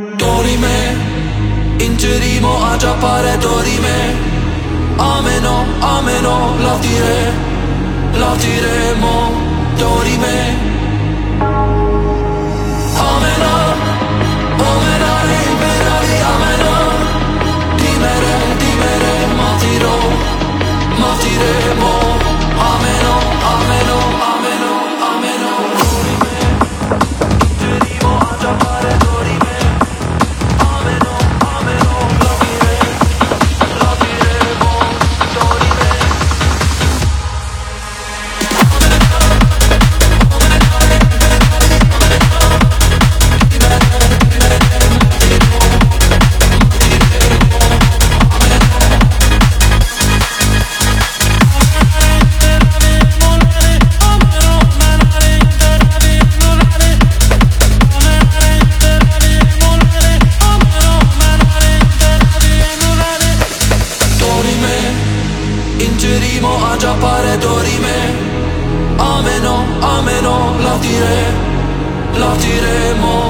Dorime Ingerimo a giappare dorime Ameno, ameno, la tire La tiremo Dorime vinceremo a già pare dorime Ameno, ameno, la dire, la diremo